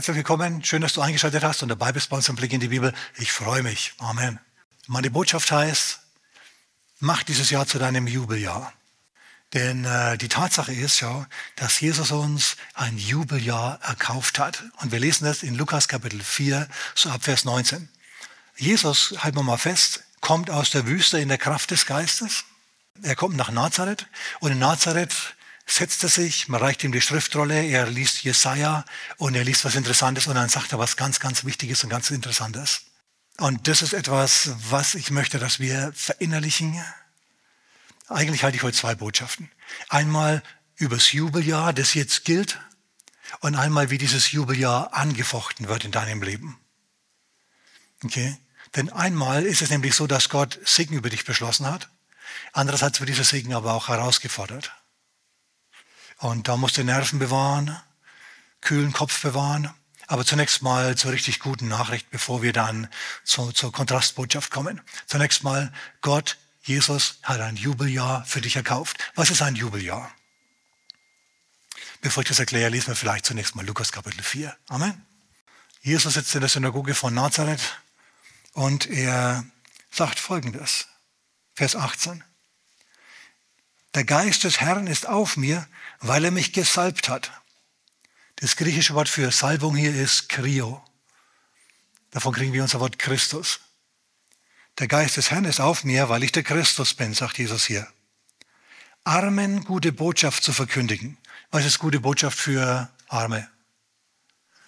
Herzlich willkommen. Schön, dass du eingeschaltet hast und dabei bist bei uns im Blick in die Bibel. Ich freue mich. Amen. Meine Botschaft heißt, mach dieses Jahr zu deinem Jubeljahr. Denn äh, die Tatsache ist ja, dass Jesus uns ein Jubeljahr erkauft hat. Und wir lesen das in Lukas Kapitel 4, so ab Vers 19. Jesus, halten wir mal fest, kommt aus der Wüste in der Kraft des Geistes. Er kommt nach Nazareth und in Nazareth setzt er sich, man reicht ihm die Schriftrolle, er liest Jesaja und er liest was Interessantes und dann sagt er was ganz, ganz Wichtiges und ganz Interessantes. Und das ist etwas, was ich möchte, dass wir verinnerlichen. Eigentlich halte ich heute zwei Botschaften. Einmal übers Jubeljahr, das jetzt gilt, und einmal, wie dieses Jubeljahr angefochten wird in deinem Leben. Okay? Denn einmal ist es nämlich so, dass Gott Segen über dich beschlossen hat. Andererseits wird dieser Segen aber auch herausgefordert. Und da musst du Nerven bewahren, kühlen Kopf bewahren. Aber zunächst mal zur richtig guten Nachricht, bevor wir dann zu, zur Kontrastbotschaft kommen. Zunächst mal, Gott, Jesus hat ein Jubeljahr für dich erkauft. Was ist ein Jubeljahr? Bevor ich das erkläre, lesen wir vielleicht zunächst mal Lukas Kapitel 4. Amen. Jesus sitzt in der Synagoge von Nazareth und er sagt folgendes. Vers 18. Der Geist des Herrn ist auf mir, weil er mich gesalbt hat. Das griechische Wort für Salbung hier ist Krio. Davon kriegen wir unser Wort Christus. Der Geist des Herrn ist auf mir, weil ich der Christus bin, sagt Jesus hier. Armen gute Botschaft zu verkündigen. Was ist gute Botschaft für Arme?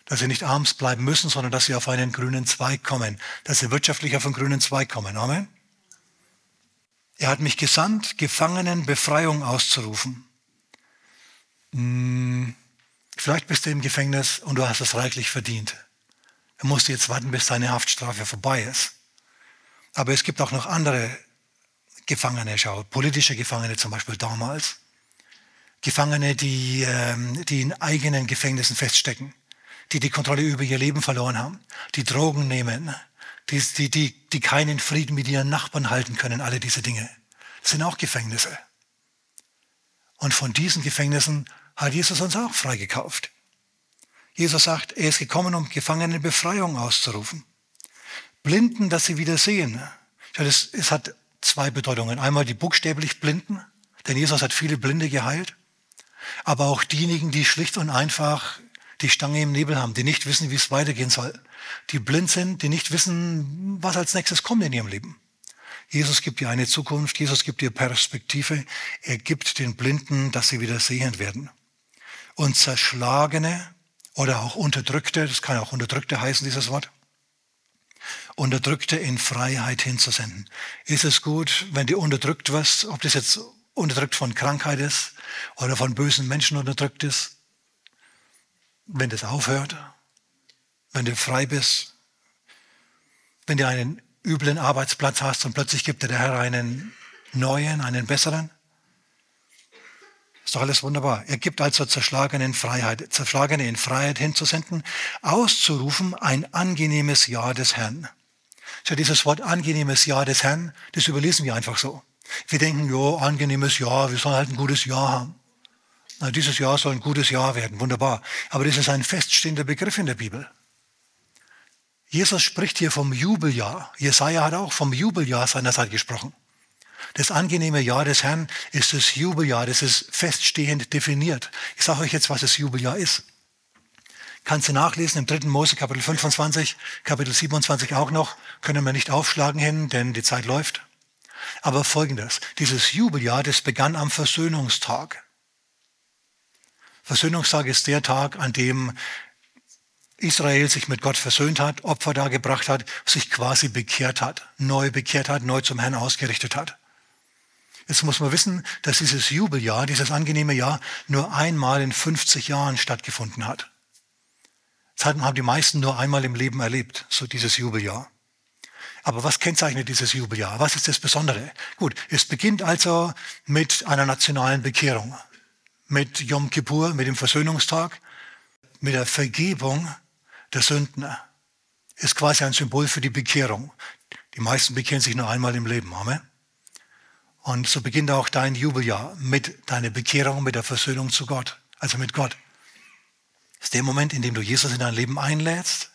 Dass sie nicht arms bleiben müssen, sondern dass sie auf einen grünen Zweig kommen. Dass sie wirtschaftlich auf einen grünen Zweig kommen. Amen. Er hat mich gesandt, Gefangenen Befreiung auszurufen. Hm, vielleicht bist du im Gefängnis und du hast es reichlich verdient. Du musst jetzt warten, bis deine Haftstrafe vorbei ist. Aber es gibt auch noch andere Gefangene, schau, politische Gefangene zum Beispiel damals. Gefangene, die, ähm, die in eigenen Gefängnissen feststecken, die die Kontrolle über ihr Leben verloren haben, die Drogen nehmen, die, die, die, die keinen Frieden mit ihren Nachbarn halten können, alle diese Dinge. Sind auch Gefängnisse. Und von diesen Gefängnissen hat Jesus uns auch freigekauft. Jesus sagt, er ist gekommen, um Gefangenen Befreiung auszurufen. Blinden, dass sie wieder sehen. Das, es hat zwei Bedeutungen. Einmal die buchstäblich Blinden, denn Jesus hat viele Blinde geheilt. Aber auch diejenigen, die schlicht und einfach die Stange im Nebel haben, die nicht wissen, wie es weitergehen soll. Die blind sind, die nicht wissen, was als nächstes kommt in ihrem Leben. Jesus gibt dir eine Zukunft, Jesus gibt dir Perspektive, er gibt den Blinden, dass sie wieder sehend werden. Und Zerschlagene oder auch Unterdrückte, das kann auch Unterdrückte heißen, dieses Wort, Unterdrückte in Freiheit hinzusenden. Ist es gut, wenn du unterdrückt wirst, ob das jetzt unterdrückt von Krankheit ist oder von bösen Menschen unterdrückt ist, wenn das aufhört, wenn du frei bist, wenn du einen üblen Arbeitsplatz hast und plötzlich gibt dir der Herr einen neuen, einen besseren. Ist doch alles wunderbar. Er gibt also Zerschlagene in Freiheit, Zerschlagene in Freiheit hinzusenden, auszurufen ein angenehmes Ja des Herrn. Schau, dieses Wort angenehmes Ja des Herrn, das überlesen wir einfach so. Wir denken, ja, angenehmes Ja, wir sollen halt ein gutes Ja haben. Na, dieses Jahr soll ein gutes Jahr werden, wunderbar. Aber das ist ein feststehender Begriff in der Bibel. Jesus spricht hier vom Jubeljahr. Jesaja hat auch vom Jubeljahr seiner Zeit gesprochen. Das angenehme Jahr des Herrn ist das Jubeljahr, das ist feststehend definiert. Ich sage euch jetzt, was das Jubeljahr ist. Kannst du nachlesen im 3. Mose Kapitel 25, Kapitel 27 auch noch. Können wir nicht aufschlagen hin, denn die Zeit läuft. Aber folgendes, dieses Jubeljahr, das begann am Versöhnungstag. Versöhnungstag ist der Tag, an dem Israel sich mit Gott versöhnt hat, Opfer dargebracht hat, sich quasi bekehrt hat, neu bekehrt hat, neu zum Herrn ausgerichtet hat. Jetzt muss man wissen, dass dieses Jubeljahr, dieses angenehme Jahr, nur einmal in 50 Jahren stattgefunden hat. Das haben die meisten nur einmal im Leben erlebt, so dieses Jubeljahr. Aber was kennzeichnet dieses Jubeljahr? Was ist das Besondere? Gut, es beginnt also mit einer nationalen Bekehrung mit Yom Kippur, mit dem Versöhnungstag, mit der Vergebung der Sünden. Ist quasi ein Symbol für die Bekehrung. Die meisten bekehren sich nur einmal im Leben. Amen. Und so beginnt auch dein Jubeljahr mit deiner Bekehrung, mit der Versöhnung zu Gott, also mit Gott. Das ist der Moment, in dem du Jesus in dein Leben einlädst,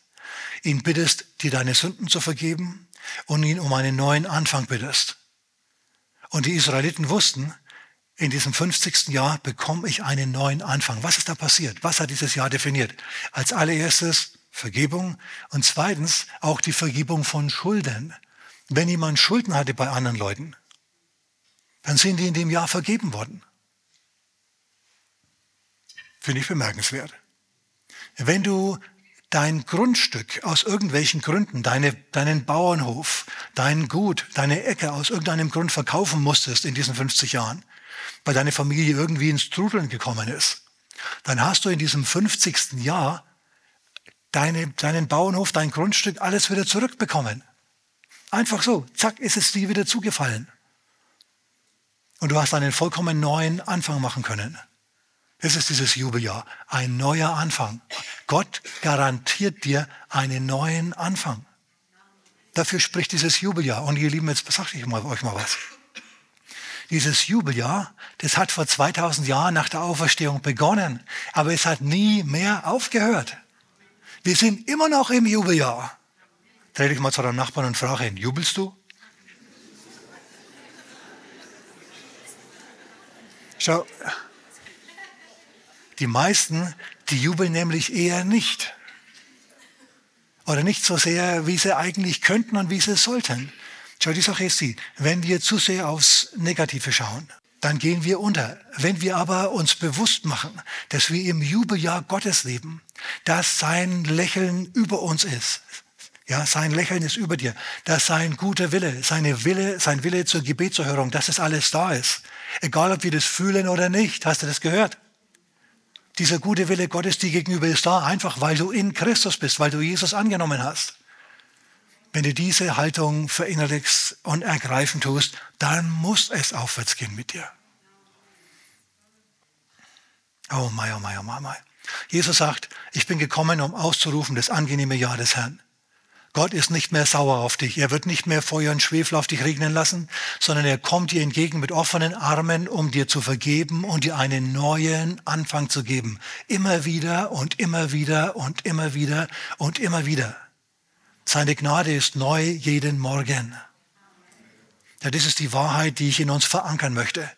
ihn bittest, dir deine Sünden zu vergeben und ihn um einen neuen Anfang bittest. Und die Israeliten wussten, in diesem 50. Jahr bekomme ich einen neuen Anfang. Was ist da passiert? Was hat dieses Jahr definiert? Als allererstes Vergebung und zweitens auch die Vergebung von Schulden. Wenn jemand Schulden hatte bei anderen Leuten, dann sind die in dem Jahr vergeben worden. Finde ich bemerkenswert. Wenn du dein Grundstück aus irgendwelchen Gründen, deine, deinen Bauernhof, dein Gut, deine Ecke aus irgendeinem Grund verkaufen musstest in diesen 50 Jahren, weil deine Familie irgendwie ins Trudeln gekommen ist, dann hast du in diesem 50. Jahr deine, deinen Bauernhof, dein Grundstück, alles wieder zurückbekommen. Einfach so, zack, ist es dir wieder zugefallen. Und du hast einen vollkommen neuen Anfang machen können. Das ist dieses Jubeljahr, ein neuer Anfang. Gott garantiert dir einen neuen Anfang. Dafür spricht dieses Jubeljahr. Und ihr Lieben, jetzt sage ich euch mal was. Dieses Jubeljahr, das hat vor 2000 Jahren nach der Auferstehung begonnen, aber es hat nie mehr aufgehört. Wir sind immer noch im Jubeljahr. Dreh dich mal zu deinem Nachbarn und frage ihn, jubelst du? Schau, die meisten, die jubeln nämlich eher nicht. Oder nicht so sehr, wie sie eigentlich könnten und wie sie sollten. Schau, die Sache ist die, wenn wir zu sehr aufs Negative schauen, dann gehen wir unter. Wenn wir aber uns bewusst machen, dass wir im Jubeljahr Gottes leben, dass sein Lächeln über uns ist, ja, sein Lächeln ist über dir, dass sein guter Wille, seine Wille, sein Wille zur Gebetserhörung, dass es alles da ist. Egal, ob wir das fühlen oder nicht. Hast du das gehört? Dieser gute Wille Gottes dir gegenüber ist da, einfach weil du in Christus bist, weil du Jesus angenommen hast. Wenn du diese Haltung verinnerlichst und ergreifen tust, dann muss es aufwärts gehen mit dir. Oh mein, oh mein, oh mein, oh mein. Jesus sagt, ich bin gekommen, um auszurufen das angenehme Ja des Herrn. Gott ist nicht mehr sauer auf dich. Er wird nicht mehr Feuer und Schwefel auf dich regnen lassen, sondern er kommt dir entgegen mit offenen Armen, um dir zu vergeben und dir einen neuen Anfang zu geben. Immer wieder und immer wieder und immer wieder und immer wieder. Seine Gnade ist neu jeden Morgen. Ja, das ist die Wahrheit, die ich in uns verankern möchte.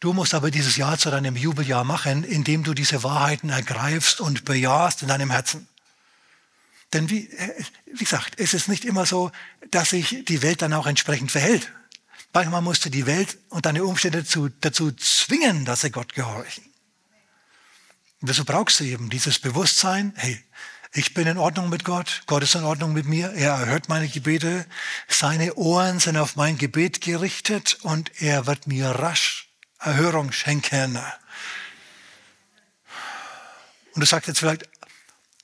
Du musst aber dieses Jahr zu deinem Jubeljahr machen, indem du diese Wahrheiten ergreifst und bejahst in deinem Herzen. Denn wie, äh, wie gesagt, es ist nicht immer so, dass sich die Welt dann auch entsprechend verhält. Manchmal musst du die Welt und deine Umstände dazu, dazu zwingen, dass sie Gott gehorchen. Und deshalb brauchst du eben dieses Bewusstsein, hey, ich bin in Ordnung mit Gott, Gott ist in Ordnung mit mir, er erhört meine Gebete, seine Ohren sind auf mein Gebet gerichtet und er wird mir rasch Erhörung schenken. Und du sagst jetzt vielleicht,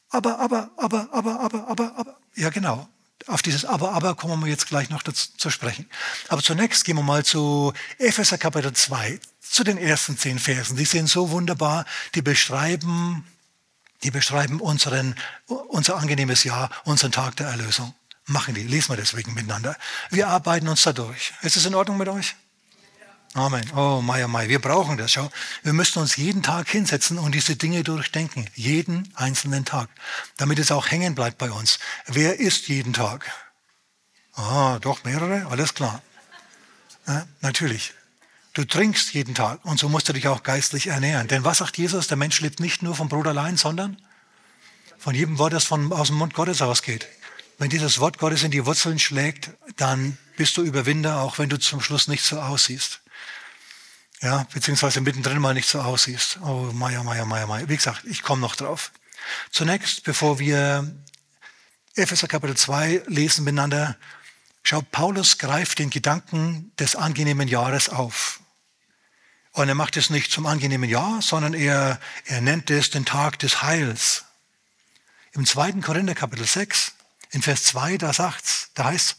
aber, aber, aber, aber, aber, aber, aber. Ja, genau. Auf dieses Aber, aber kommen wir jetzt gleich noch dazu zu sprechen. Aber zunächst gehen wir mal zu Epheser Kapitel 2, zu den ersten zehn Versen. Die sind so wunderbar, die beschreiben, die beschreiben unseren, unser angenehmes Jahr, unseren Tag der Erlösung. Machen die, lesen wir deswegen miteinander. Wir arbeiten uns da durch. Ist es in Ordnung mit euch? Amen. Oh, Meier, Mai. Wir brauchen das. Schau, wir müssen uns jeden Tag hinsetzen und diese Dinge durchdenken. Jeden einzelnen Tag. Damit es auch hängen bleibt bei uns. Wer isst jeden Tag? Ah, doch mehrere? Alles klar. Ja, natürlich. Du trinkst jeden Tag und so musst du dich auch geistlich ernähren. Denn was sagt Jesus? Der Mensch lebt nicht nur vom Brot allein, sondern von jedem Wort, das von, aus dem Mund Gottes ausgeht. Wenn dieses Wort Gottes in die Wurzeln schlägt, dann bist du Überwinder, auch wenn du zum Schluss nicht so aussiehst ja, beziehungsweise mittendrin mal nicht so aussiehst. Oh, Meier, Meier, Meier, Meier. Wie gesagt, ich komme noch drauf. Zunächst, bevor wir Epheser Kapitel 2 lesen miteinander, schau, Paulus greift den Gedanken des angenehmen Jahres auf. Und er macht es nicht zum angenehmen Jahr, sondern er, er nennt es den Tag des Heils. Im zweiten Korinther Kapitel 6, in Vers 2, da sagt's, da heißt,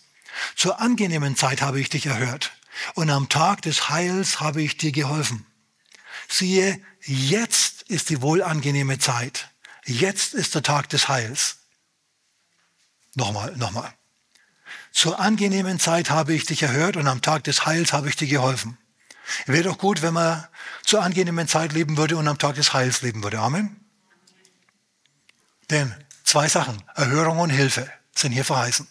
zur angenehmen Zeit habe ich dich erhört und am Tag des Heils habe ich dir geholfen. Siehe, jetzt ist die wohlangenehme Zeit. Jetzt ist der Tag des Heils. Nochmal, nochmal. Zur angenehmen Zeit habe ich dich erhört und am Tag des Heils habe ich dir geholfen. Wäre doch gut, wenn man zur angenehmen Zeit leben würde und am Tag des Heils leben würde. Amen. Denn zwei Sachen, Erhörung und Hilfe, sind hier verheißen.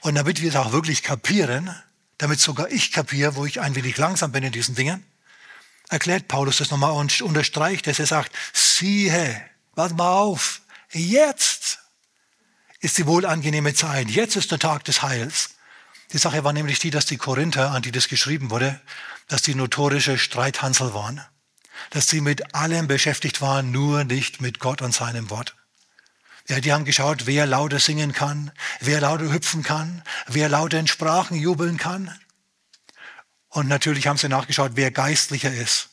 Und damit wir es auch wirklich kapieren, damit sogar ich kapiere, wo ich ein wenig langsam bin in diesen Dingen, erklärt Paulus das nochmal und unterstreicht, dass er sagt, siehe, warte mal auf, jetzt ist die wohlangenehme Zeit, jetzt ist der Tag des Heils. Die Sache war nämlich die, dass die Korinther, an die das geschrieben wurde, dass die notorische Streithansel waren. Dass sie mit allem beschäftigt waren, nur nicht mit Gott und seinem Wort. Ja, die haben geschaut, wer lauter singen kann, wer lauter hüpfen kann, wer lauter in Sprachen jubeln kann. Und natürlich haben sie nachgeschaut, wer geistlicher ist.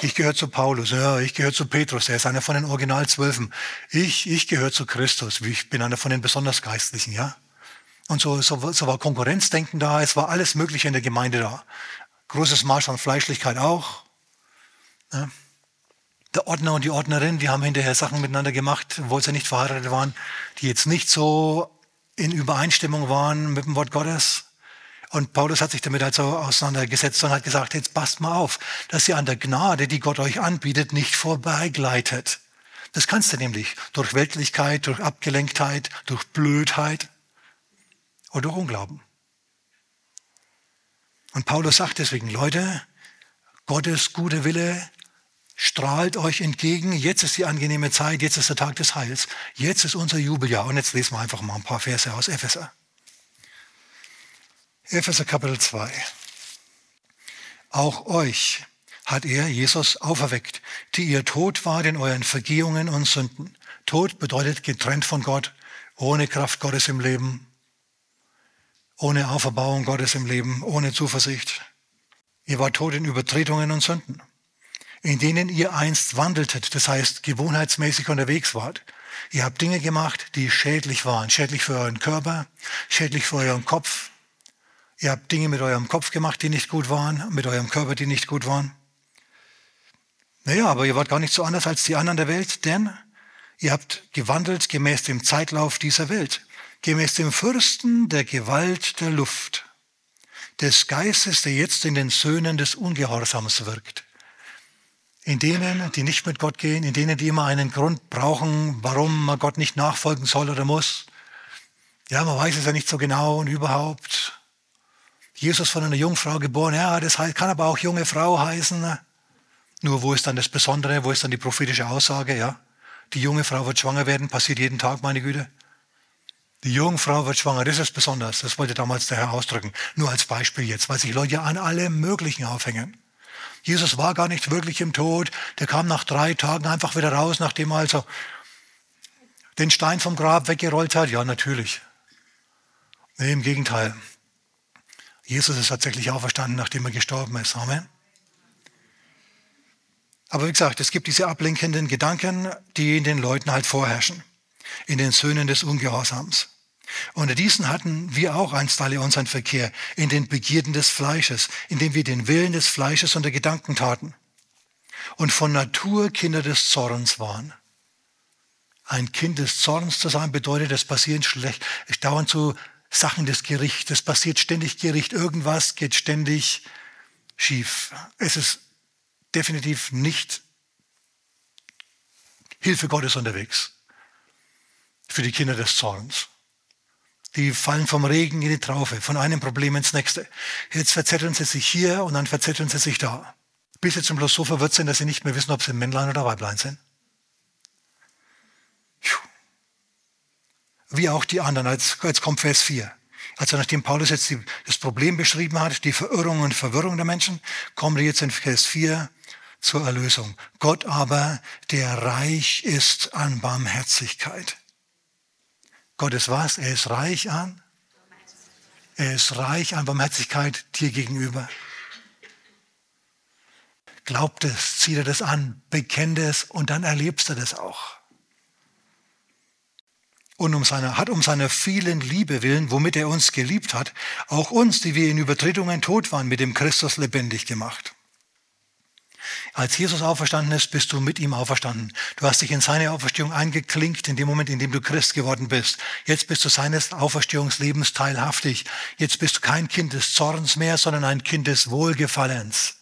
Ich gehöre zu Paulus, ja, ich gehöre zu Petrus, er ist einer von den Originalzwölfen. Ich, ich gehöre zu Christus, ich bin einer von den besonders Geistlichen, ja. Und so, so, so war Konkurrenzdenken da, es war alles Mögliche in der Gemeinde da. Großes Maß an Fleischlichkeit auch. Ja. Der Ordner und die Ordnerin, die haben hinterher Sachen miteinander gemacht, obwohl sie nicht verheiratet waren, die jetzt nicht so in Übereinstimmung waren mit dem Wort Gottes. Und Paulus hat sich damit also auseinandergesetzt und hat gesagt, jetzt passt mal auf, dass ihr an der Gnade, die Gott euch anbietet, nicht vorbeigleitet. Das kannst du nämlich durch Weltlichkeit, durch Abgelenktheit, durch Blödheit oder Unglauben. Und Paulus sagt deswegen, Leute, Gottes gute Wille strahlt euch entgegen. Jetzt ist die angenehme Zeit, jetzt ist der Tag des Heils. Jetzt ist unser Jubeljahr. Und jetzt lesen wir einfach mal ein paar Verse aus Epheser. Epheser Kapitel 2. Auch euch hat er, Jesus, auferweckt, die ihr tot wart in euren Vergehungen und Sünden. Tod bedeutet getrennt von Gott, ohne Kraft Gottes im Leben, ohne Auferbauung Gottes im Leben, ohne Zuversicht. Ihr wart tot in Übertretungen und Sünden, in denen ihr einst wandeltet, das heißt gewohnheitsmäßig unterwegs wart. Ihr habt Dinge gemacht, die schädlich waren, schädlich für euren Körper, schädlich für euren Kopf, Ihr habt Dinge mit eurem Kopf gemacht, die nicht gut waren, mit eurem Körper, die nicht gut waren. Naja, aber ihr wart gar nicht so anders als die anderen der Welt, denn ihr habt gewandelt gemäß dem Zeitlauf dieser Welt, gemäß dem Fürsten der Gewalt der Luft, des Geistes, der jetzt in den Söhnen des Ungehorsams wirkt. In denen, die nicht mit Gott gehen, in denen, die immer einen Grund brauchen, warum man Gott nicht nachfolgen soll oder muss. Ja, man weiß es ja nicht so genau und überhaupt. Jesus von einer Jungfrau geboren, ja, das kann aber auch junge Frau heißen. Nur wo ist dann das Besondere, wo ist dann die prophetische Aussage, ja? Die junge Frau wird schwanger werden, passiert jeden Tag, meine Güte. Die Jungfrau wird schwanger, das ist besonders. Das wollte damals der Herr ausdrücken. Nur als Beispiel jetzt, weil sich Leute an allem Möglichen aufhängen. Jesus war gar nicht wirklich im Tod. Der kam nach drei Tagen einfach wieder raus, nachdem er also den Stein vom Grab weggerollt hat. Ja, natürlich. Nee, im Gegenteil. Jesus ist tatsächlich auferstanden, nachdem er gestorben ist. Amen. Aber wie gesagt, es gibt diese ablenkenden Gedanken, die in den Leuten halt vorherrschen, in den Söhnen des Ungehorsams. Unter diesen hatten wir auch einst alle unseren Verkehr in den Begierden des Fleisches, indem wir den Willen des Fleisches unter Gedanken taten und von Natur Kinder des Zorns waren. Ein Kind des Zorns zu sein bedeutet, es passieren schlecht, dauernd so Sachen des Gerichts. Es passiert ständig Gericht. Irgendwas geht ständig schief. Es ist definitiv nicht Hilfe Gottes unterwegs für die Kinder des Zorns. Die fallen vom Regen in die Traufe, von einem Problem ins nächste. Jetzt verzetteln sie sich hier und dann verzetteln sie sich da. Bis sie zum Schluss so verwirrt sind, dass sie nicht mehr wissen, ob sie Männlein oder Weiblein sind. wie auch die anderen. Jetzt, jetzt kommt Vers 4. Also nachdem Paulus jetzt die, das Problem beschrieben hat, die Verirrung und Verwirrung der Menschen, kommen wir jetzt in Vers 4 zur Erlösung. Gott aber, der reich ist an Barmherzigkeit. Gott ist was? Er ist reich an? Er ist reich an Barmherzigkeit dir gegenüber. Glaubt es, zieh dir das an, bekennt es und dann erlebst du das auch und um seine, hat um seiner vielen Liebe willen, womit er uns geliebt hat, auch uns, die wir in Übertretungen tot waren, mit dem Christus lebendig gemacht. Als Jesus auferstanden ist, bist du mit ihm auferstanden. Du hast dich in seine Auferstehung eingeklinkt in dem Moment, in dem du Christ geworden bist. Jetzt bist du seines Auferstehungslebens teilhaftig. Jetzt bist du kein Kind des Zorns mehr, sondern ein Kind des Wohlgefallens.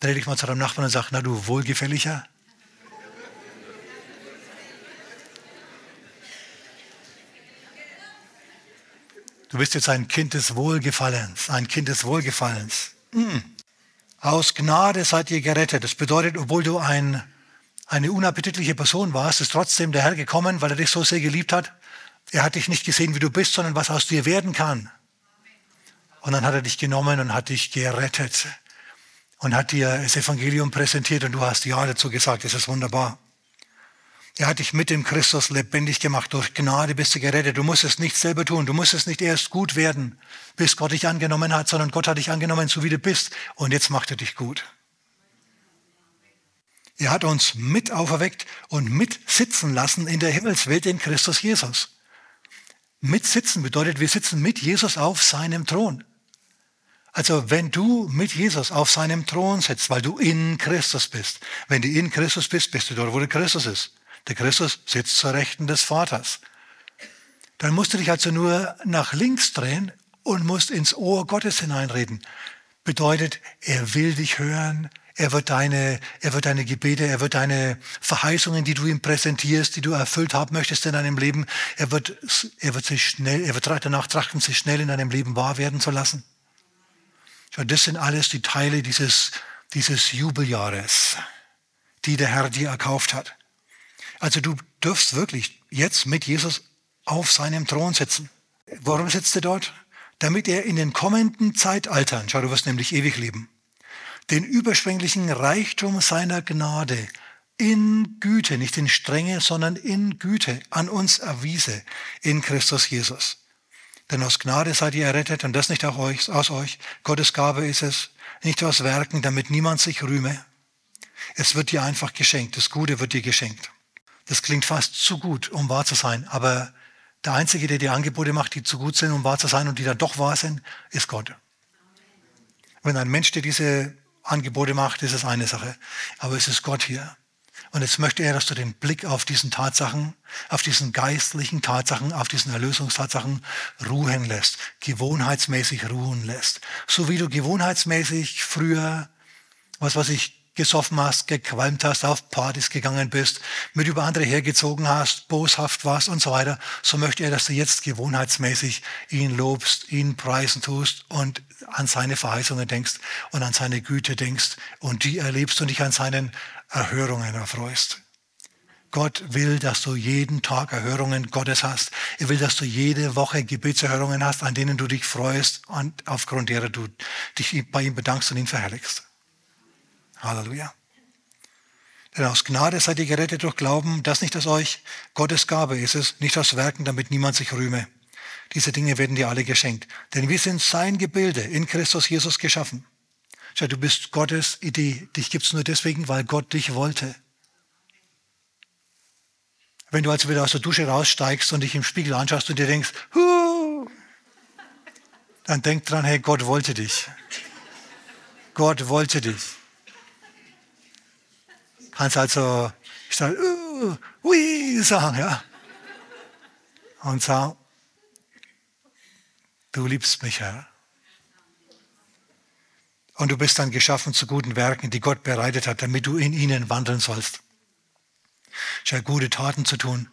Dreh dich mal zu deinem Nachbarn und sag, na du Wohlgefälliger. Du bist jetzt ein Kind des Wohlgefallens, ein Kind des Wohlgefallens. Mm. Aus Gnade seid ihr gerettet. Das bedeutet, obwohl du ein, eine unappetitliche Person warst, ist trotzdem der Herr gekommen, weil er dich so sehr geliebt hat. Er hat dich nicht gesehen, wie du bist, sondern was aus dir werden kann. Und dann hat er dich genommen und hat dich gerettet und hat dir das Evangelium präsentiert und du hast Ja dazu gesagt. Das ist wunderbar. Er hat dich mit dem Christus lebendig gemacht. Durch Gnade bist du gerettet. Du musst es nicht selber tun. Du musst es nicht erst gut werden, bis Gott dich angenommen hat, sondern Gott hat dich angenommen, so wie du bist. Und jetzt macht er dich gut. Er hat uns mit auferweckt und mit sitzen lassen in der Himmelswelt in Christus Jesus. Mit sitzen bedeutet, wir sitzen mit Jesus auf seinem Thron. Also wenn du mit Jesus auf seinem Thron sitzt, weil du in Christus bist, wenn du in Christus bist, bist du dort, wo der Christus ist. Der Christus sitzt zur Rechten des Vaters. Dann musst du dich also nur nach links drehen und musst ins Ohr Gottes hineinreden. Bedeutet, er will dich hören, er wird deine, er wird deine Gebete, er wird deine Verheißungen, die du ihm präsentierst, die du erfüllt haben möchtest in deinem Leben, er wird, er wird sich schnell, er wird danach trachten, sich schnell in deinem Leben wahr werden zu lassen. Das sind alles die Teile dieses, dieses Jubeljahres, die der Herr dir erkauft hat. Also du dürfst wirklich jetzt mit Jesus auf seinem Thron sitzen. Warum sitzt er dort? Damit er in den kommenden Zeitaltern, schau, du wirst nämlich ewig leben, den überschwänglichen Reichtum seiner Gnade in Güte, nicht in Strenge, sondern in Güte an uns erwiese in Christus Jesus. Denn aus Gnade seid ihr errettet und das nicht euch, aus euch. Gottes Gabe ist es, nicht aus Werken, damit niemand sich rühme. Es wird dir einfach geschenkt. Das Gute wird dir geschenkt. Das klingt fast zu gut, um wahr zu sein. Aber der Einzige, der die Angebote macht, die zu gut sind, um wahr zu sein und die dann doch wahr sind, ist Gott. Wenn ein Mensch dir diese Angebote macht, ist es eine Sache. Aber es ist Gott hier. Und jetzt möchte er, dass du den Blick auf diesen Tatsachen, auf diesen geistlichen Tatsachen, auf diesen Erlösungstatsachen ruhen lässt, gewohnheitsmäßig ruhen lässt. So wie du gewohnheitsmäßig früher, was weiß ich, gesoffen hast, gequalmt hast, auf Partys gegangen bist, mit über andere hergezogen hast, boshaft warst und so weiter, so möchte er, dass du jetzt gewohnheitsmäßig ihn lobst, ihn preisen tust und an seine Verheißungen denkst und an seine Güte denkst und die erlebst und dich an seinen Erhörungen erfreust. Gott will, dass du jeden Tag Erhörungen Gottes hast. Er will, dass du jede Woche Gebetserhörungen hast, an denen du dich freust und aufgrund derer du dich bei ihm bedankst und ihn verherrlichst. Halleluja. Denn aus Gnade seid ihr gerettet durch Glauben, das nicht aus euch, Gottes Gabe ist es, nicht aus Werken, damit niemand sich rühme. Diese Dinge werden dir alle geschenkt. Denn wir sind sein Gebilde in Christus Jesus geschaffen. Du bist Gottes Idee. Dich gibt es nur deswegen, weil Gott dich wollte. Wenn du also wieder aus der Dusche raussteigst und dich im Spiegel anschaust und dir denkst, Huh! dann denk dran, hey, Gott wollte dich. Gott wollte dich. Kannst also ich sag, uh, ui, sagen, ja. Und sagen, du liebst mich, Herr. Und du bist dann geschaffen zu guten Werken, die Gott bereitet hat, damit du in ihnen wandeln sollst. Schau, gute Taten zu tun,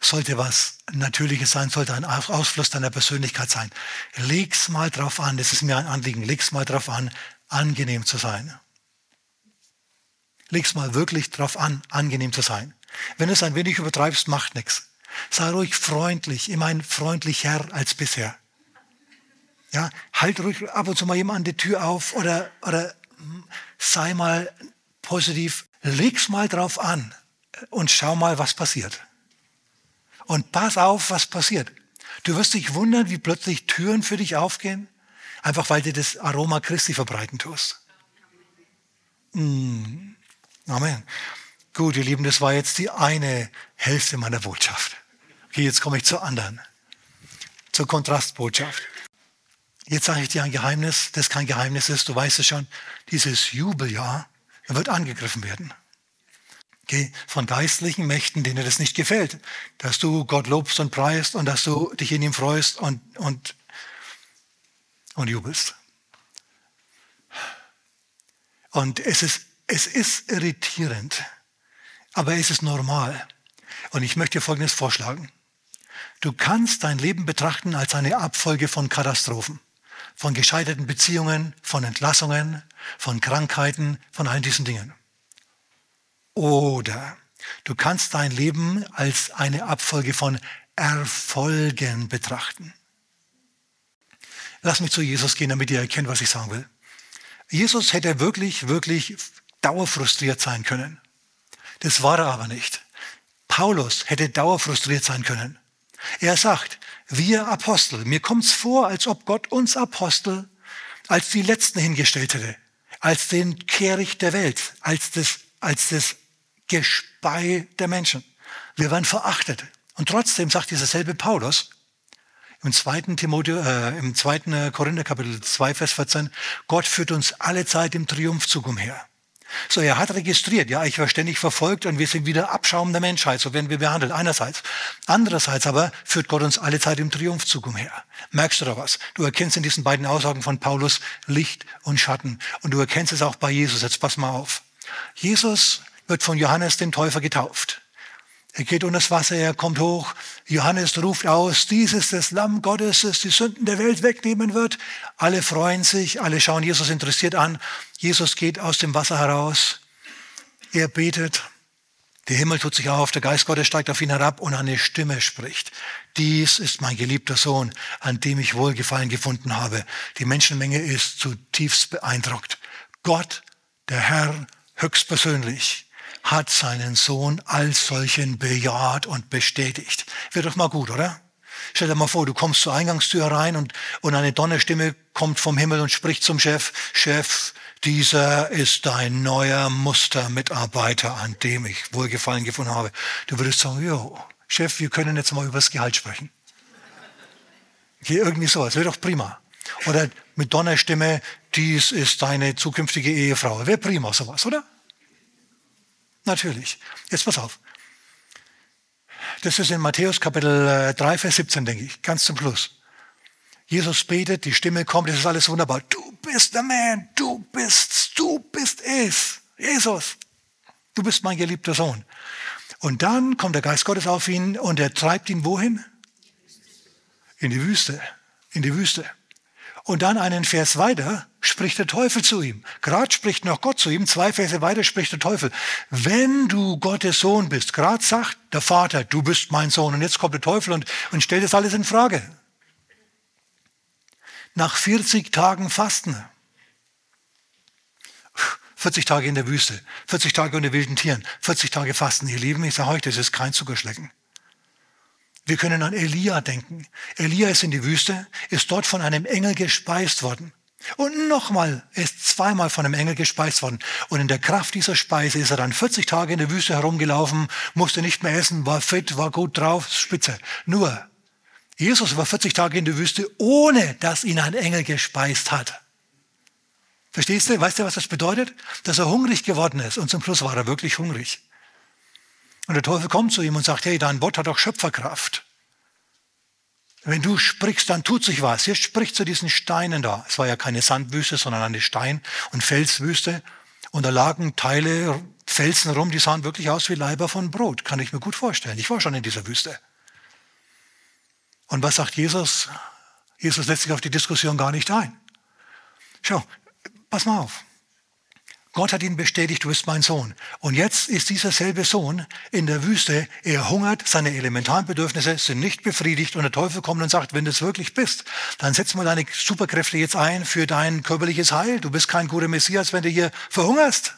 sollte was Natürliches sein, sollte ein Ausfluss deiner Persönlichkeit sein. Leg's mal drauf an, das ist mir ein Anliegen, leg's mal drauf an, angenehm zu sein leg's mal wirklich drauf an, angenehm zu sein. Wenn du es ein wenig übertreibst, macht nichts. Sei ruhig freundlich, immer ein freundlicher als bisher. Ja, halt ruhig ab und zu mal jemand an die Tür auf oder, oder hm, sei mal positiv, leg's mal drauf an und schau mal, was passiert. Und pass auf, was passiert. Du wirst dich wundern, wie plötzlich Türen für dich aufgehen, einfach weil du das Aroma Christi verbreiten tust. Mm. Amen. Gut, ihr Lieben, das war jetzt die eine Hälfte meiner Botschaft. Okay, jetzt komme ich zur anderen, zur Kontrastbotschaft. Jetzt sage ich dir ein Geheimnis, das kein Geheimnis ist, du weißt es schon, dieses Jubeljahr wird angegriffen werden. Okay, von geistlichen Mächten, denen das nicht gefällt, dass du Gott lobst und preist und dass du dich in ihm freust und, und, und jubelst. Und es ist es ist irritierend, aber es ist normal. Und ich möchte dir Folgendes vorschlagen. Du kannst dein Leben betrachten als eine Abfolge von Katastrophen, von gescheiterten Beziehungen, von Entlassungen, von Krankheiten, von all diesen Dingen. Oder du kannst dein Leben als eine Abfolge von Erfolgen betrachten. Lass mich zu Jesus gehen, damit ihr erkennt, was ich sagen will. Jesus hätte wirklich, wirklich dauerfrustriert sein können. Das war er aber nicht. Paulus hätte dauerfrustriert sein können. Er sagt, wir Apostel, mir kommt es vor, als ob Gott uns Apostel als die Letzten hingestellt hätte, als den Kehricht der Welt, als das, als das Gespei der Menschen. Wir werden verachtet. Und trotzdem sagt dieser selbe Paulus im zweiten, Timotheus, äh, im zweiten Korinther Kapitel 2, Vers 14, Gott führt uns alle Zeit im Triumphzug umher. So, er hat registriert, ja, ich war ständig verfolgt und wir sind wieder Abschaum der Menschheit, so werden wir behandelt, einerseits. Andererseits aber führt Gott uns alle Zeit im Triumphzug umher. Merkst du da was? Du erkennst in diesen beiden Aussagen von Paulus Licht und Schatten. Und du erkennst es auch bei Jesus. Jetzt pass mal auf. Jesus wird von Johannes dem Täufer getauft. Er geht unter das Wasser, er kommt hoch. Johannes ruft aus, dies ist das Lamm Gottes, das die Sünden der Welt wegnehmen wird. Alle freuen sich, alle schauen Jesus interessiert an. Jesus geht aus dem Wasser heraus. Er betet. Der Himmel tut sich auf, der Geist Gottes steigt auf ihn herab und eine Stimme spricht. Dies ist mein geliebter Sohn, an dem ich Wohlgefallen gefunden habe. Die Menschenmenge ist zutiefst beeindruckt. Gott, der Herr, höchstpersönlich hat seinen Sohn als solchen bejaht und bestätigt. Wäre doch mal gut, oder? Stell dir mal vor, du kommst zur Eingangstür rein und, und eine Donnerstimme kommt vom Himmel und spricht zum Chef, Chef, dieser ist dein neuer Mustermitarbeiter, an dem ich Wohlgefallen gefunden habe. Du würdest sagen, jo, Chef, wir können jetzt mal über das Gehalt sprechen. Hier irgendwie sowas, wäre doch prima. Oder mit Donnerstimme, dies ist deine zukünftige Ehefrau. Wäre prima sowas, oder? Natürlich. Jetzt pass auf. Das ist in Matthäus Kapitel 3, äh, Vers 17, denke ich, ganz zum Schluss. Jesus betet, die Stimme kommt, das ist alles wunderbar. Du bist der Man, du bist, du bist es. Jesus, du bist mein geliebter Sohn. Und dann kommt der Geist Gottes auf ihn und er treibt ihn wohin? In die Wüste. In die Wüste. Und dann einen Vers weiter spricht der Teufel zu ihm. Gerade spricht noch Gott zu ihm, zwei Verse weiter spricht der Teufel. Wenn du Gottes Sohn bist, gerade sagt der Vater, du bist mein Sohn. Und jetzt kommt der Teufel und, und stellt das alles in Frage. Nach 40 Tagen Fasten, 40 Tage in der Wüste, 40 Tage unter wilden Tieren, 40 Tage Fasten, ihr Lieben, ich sage euch, das ist kein Zuckerschlecken. Wir können an Elia denken. Elia ist in die Wüste, ist dort von einem Engel gespeist worden. Und nochmal, er ist zweimal von einem Engel gespeist worden. Und in der Kraft dieser Speise ist er dann 40 Tage in der Wüste herumgelaufen, musste nicht mehr essen, war fit, war gut drauf, spitze. Nur, Jesus war 40 Tage in der Wüste, ohne dass ihn ein Engel gespeist hat. Verstehst du? Weißt du, was das bedeutet? Dass er hungrig geworden ist. Und zum Schluss war er wirklich hungrig. Und der Teufel kommt zu ihm und sagt, hey, dein Wort hat doch Schöpferkraft. Wenn du sprichst, dann tut sich was. Jetzt spricht zu diesen Steinen da. Es war ja keine Sandwüste, sondern eine Stein- und Felswüste. Und da lagen Teile, Felsen rum, die sahen wirklich aus wie Leiber von Brot. Kann ich mir gut vorstellen. Ich war schon in dieser Wüste. Und was sagt Jesus? Jesus lässt sich auf die Diskussion gar nicht ein. Schau, pass mal auf. Gott hat ihn bestätigt, du bist mein Sohn. Und jetzt ist dieser selbe Sohn in der Wüste, er hungert, seine elementaren Bedürfnisse sind nicht befriedigt und der Teufel kommt und sagt, wenn du es wirklich bist, dann setz mal deine Superkräfte jetzt ein für dein körperliches Heil. Du bist kein guter Messias, wenn du hier verhungerst.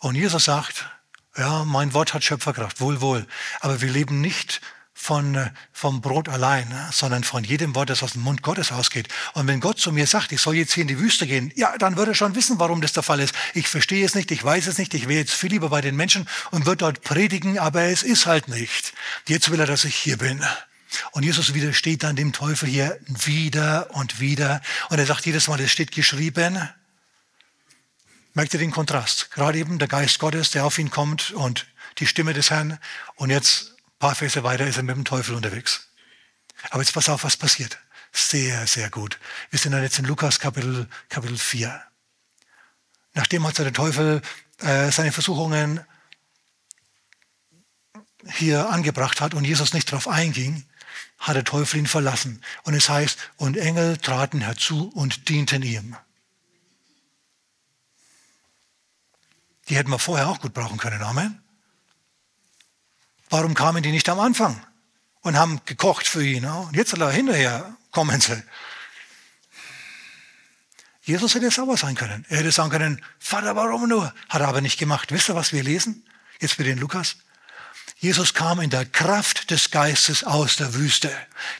Und Jesus sagt, ja, mein Wort hat Schöpferkraft, wohl, wohl. Aber wir leben nicht von, äh, vom Brot allein, ne, sondern von jedem Wort, das aus dem Mund Gottes ausgeht. Und wenn Gott zu mir sagt, ich soll jetzt hier in die Wüste gehen, ja, dann würde er schon wissen, warum das der Fall ist. Ich verstehe es nicht, ich weiß es nicht, ich wäre jetzt viel lieber bei den Menschen und würde dort predigen, aber es ist halt nicht. Jetzt will er, dass ich hier bin. Und Jesus widersteht dann dem Teufel hier wieder und wieder. Und er sagt jedes Mal, es steht geschrieben. Merkt ihr den Kontrast? Gerade eben der Geist Gottes, der auf ihn kommt und die Stimme des Herrn. Und jetzt paar Verse weiter ist er mit dem Teufel unterwegs. Aber jetzt pass auf, was passiert. Sehr, sehr gut. Wir sind dann jetzt in Lukas Kapitel, Kapitel 4. Nachdem hat der Teufel äh, seine Versuchungen hier angebracht hat und Jesus nicht darauf einging, hat der Teufel ihn verlassen. Und es heißt, und Engel traten herzu und dienten ihm. Die hätten wir vorher auch gut brauchen können, Amen. Warum kamen die nicht am Anfang und haben gekocht für ihn? Und jetzt hinterher kommen sie. Jesus hätte sauer sein können. Er hätte sagen können, Vater, warum nur? Hat er aber nicht gemacht. Wisst ihr, was wir lesen? Jetzt für den Lukas. Jesus kam in der Kraft des Geistes aus der Wüste.